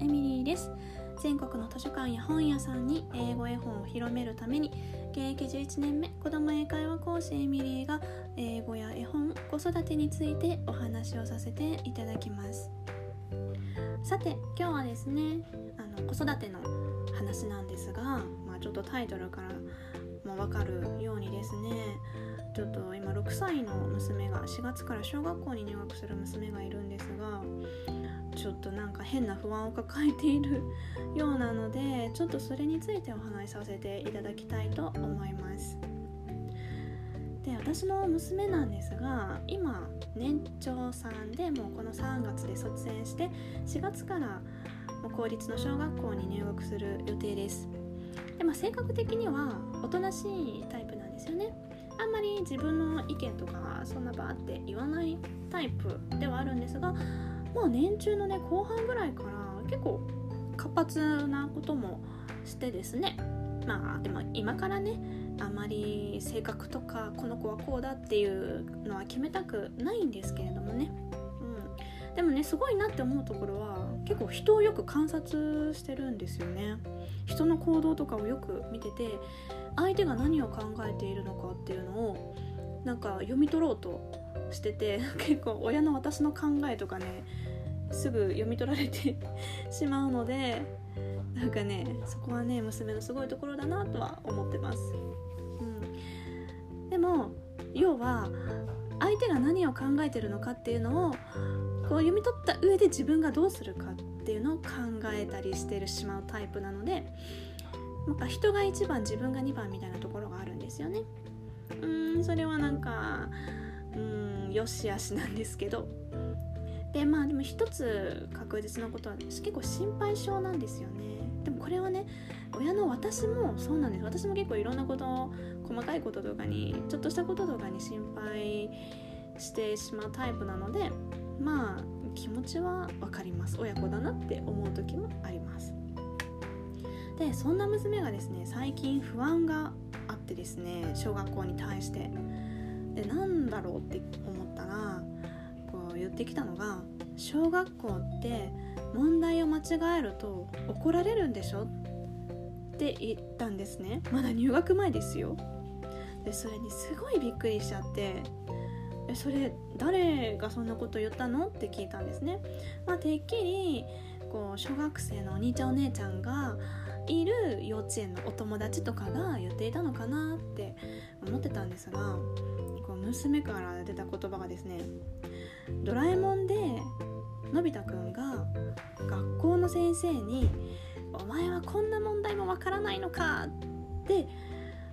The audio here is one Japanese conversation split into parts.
エミリーです。全国の図書館や本屋さんに英語絵本を広めるために現役11年目子ども英会話講師エミリーが英語や絵本子育てについてお話をさせていただきます。さて今日はですねあの子育ての話なんですが、まあ、ちょっとタイトルからも分かるようにですねちょっと今6歳の娘が4月から小学校に入学する娘がいるんですがちょっとなんか変な不安を抱えているようなのでちょっとそれについてお話しさせていただきたいと思います。で私の娘なんですが今年長さんでもうこの3月で卒園して4月から公立の小学校に入学する予定です。で、まあ、性格的にはおとなしいタイプなんですよね。あんまり自分の意見とかそんなバーって言わないタイプではあるんですがもう年中のね後半ぐらいから結構活発なこともしてですね。まあでも今からねあまり性格とかこの子はこうだっていうのは決めたくないんですけれどもね、うん、でもねすごいなって思うところは結構人をよく観察してるんですよね。人の行動とかをよく見てて相手が何を考えているのかっていうのをなんか読み取ろうとしてて結構親の私の考えとかねすぐ読み取られて しまうのでなんかねそこはね娘のすごいところだなとは思ってます、うん、でも要は相手が何を考えてるのかっていうのをこう読み取った上で自分がどうするかっていうのを考えたりしてしまうタイプなのでなんか人が1番自分が2番みたいなところがあるんですよね。うんそれはなんかうんよしあしなんですけど。でまあでも一つ確実なことは結構心配性なんですよね。でもこれはね親の私もそうなんです。私も結構いろんなこと細かいこととかにちょっとしたこととかに心配してしまうタイプなのでまあ気持ちは分かります。親子だなって思う時もあります。でそんな娘がですね最近不安があってですね小学校に対して。でなんだろうって思ったらこう言ってきたのが小学校って問題を間違えると怒られるんでしょ？って言ったんですね。まだ入学前ですよ。でそれにすごいびっくりしちゃってえそれ誰がそんなこと言ったの？って聞いたんですね。まあてっきりこう小学生のお兄ちゃんお姉ちゃんがいる幼稚園のお友達とかが言っていたのかなって思ってたんですが娘から出た言葉がですね「ドラえもんでのび太くんが学校の先生に「お前はこんな問題もわからないのか」って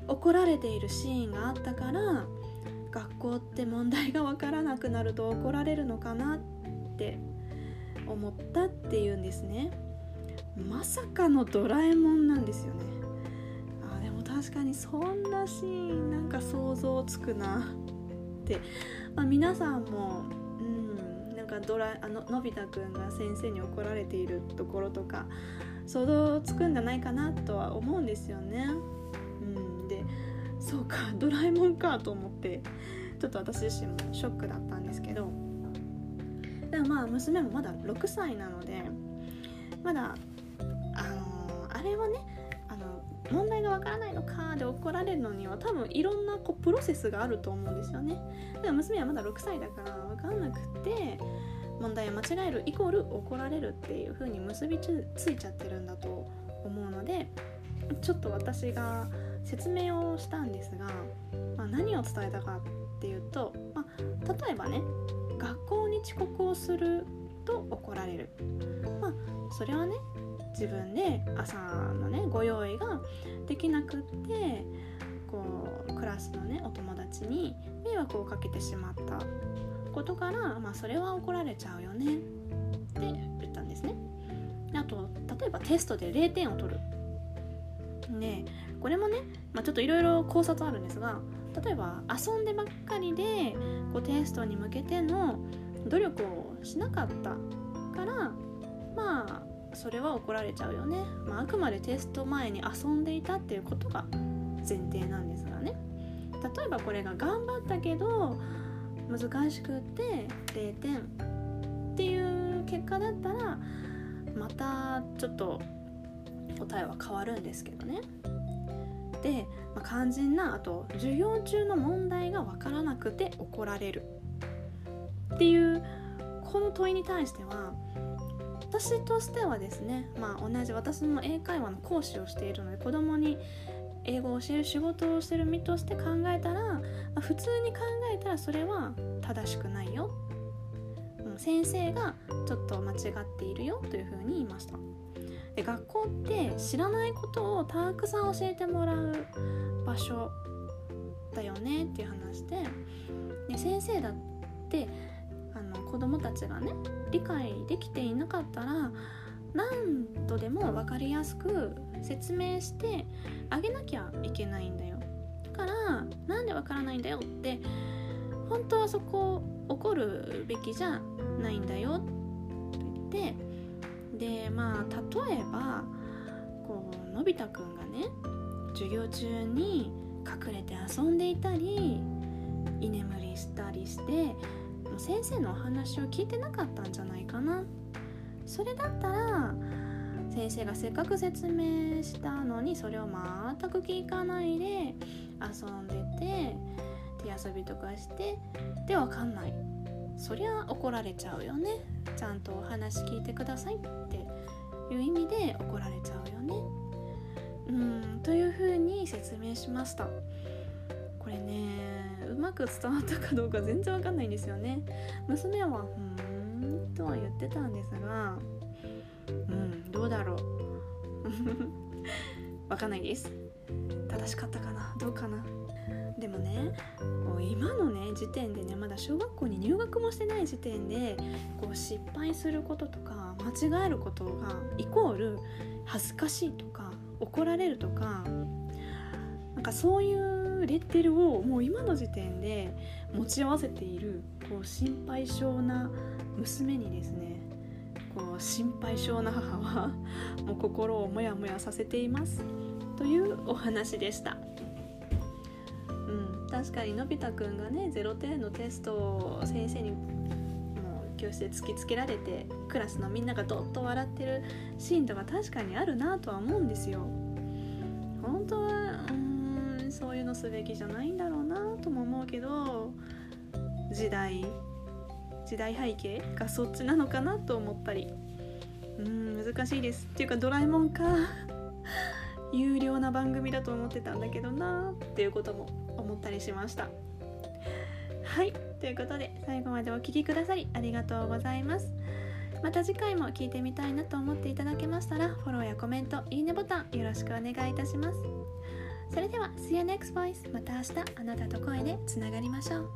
怒られているシーンがあったから学校って問題がわからなくなると怒られるのかなって思ったっていうんですね。まさかのドラえもんなんですよね。あでも確かにそんなシーンなんか想像つくなって、まあ、皆さんもうんなんかドラあののび太くんが先生に怒られているところとか想像つくんじゃないかなとは思うんですよね。うんでそうかドラえもんかと思ってちょっと私自身もショックだったんですけど。でもまあ娘もまだ6歳なのでまだ、れはねあの問題がわからないのかで怒られるのには多分いろんなこうプロセスがあると思うんですよね。でも娘はまだ6歳だから分かんなくて問題を間違えるイコール怒られるっていう風に結びついちゃってるんだと思うのでちょっと私が説明をしたんですが、まあ、何を伝えたかっていうと、まあ、例えばね学校に遅刻をすると怒られる。まあそれはね自分で朝のねご用意ができなくってこうクラスのねお友達に迷惑をかけてしまったことから、まあ、それは怒られちゃうよねって言ったんですね。あと例えばテストで0点を取る。ねこれもね、まあ、ちょっといろいろ考察あるんですが例えば遊んでばっかりでこうテストに向けての努力をしなかったからまあそれは怒られちゃうよね、まあ、あくまでテスト前に遊んでいたっていうことが前提なんですがね。例えばこれが頑張ったけど難しくて0点っていう結果だったらまたちょっと答えは変わるんですけどね。で、まあ、肝心なあと授業中の問題が分からなくて怒られるっていうこの問いに対しては私としてはですね、まあ、同じ私も英会話の講師をしているので子供に英語を教える仕事をしてる身として考えたら、まあ、普通に考えたらそれは正しくないよ。先生がちょっと間違っているよというふうに言いました。で学校って知らないことをたくさん教えてもらう場所だよねっていう話でで先生だってあの子供たちがね理解できていなかったら何度でも分かりやすく説明してあげなきゃいけないんだよ。だからなんで分からないんだよって本当はそこ怒るべきじゃないんだよ。と言ってでまあ例えばこうのび太くんがね授業中に隠れて遊んでいたり居眠りしたりして先生のお話を聞いてなかったんじゃないかなそれだったら先生がせっかく説明したのにそれを全く聞かないで遊んでて手遊びとかしてでわかんない。そりゃ怒られちゃうよね。ちゃんとお話聞いてくださいっていう意味で怒られちゃうよね。うんというふうに説明しました。これねまく伝わったかどうか全然わかんないんですよね。娘は「うん」とは言ってたんですがうんどうだろう。わかんないです。正しかったかな？どうかな？でもねこう今のね時点でねまだ小学校に入学もしてない時点でこう失敗することとか間違えることがイコール恥ずかしいとか怒られるとかなんかそういうレッテルをもう今の時点で持ち合わせているこう心配性な娘にですねこう心配性な母は もう心をモヤモヤさせていますというお話でした。うん確かにのび太くんがね0点のテストを先生にもう教室で突きつけられてクラスのみんながどっと笑ってるシーンとか確かにあるなとは思うんですよ。本当はうんそういうのすべきじゃないんだろうなとも思うけど時代時代背景がそっちなのかなと思ったり。うん難しいです。っていうかドラえもんか。有料な番組だと思ってたんだけどなっていうことも思ったりしました。はい。ということで最後までお聴きくださりありがとうございます。また次回も聞いてみたいなと思っていただけましたらフォローやコメントいいねボタンよろしくお願いいたします。それでは See you next voice また明日あなたと声でつながりましょう。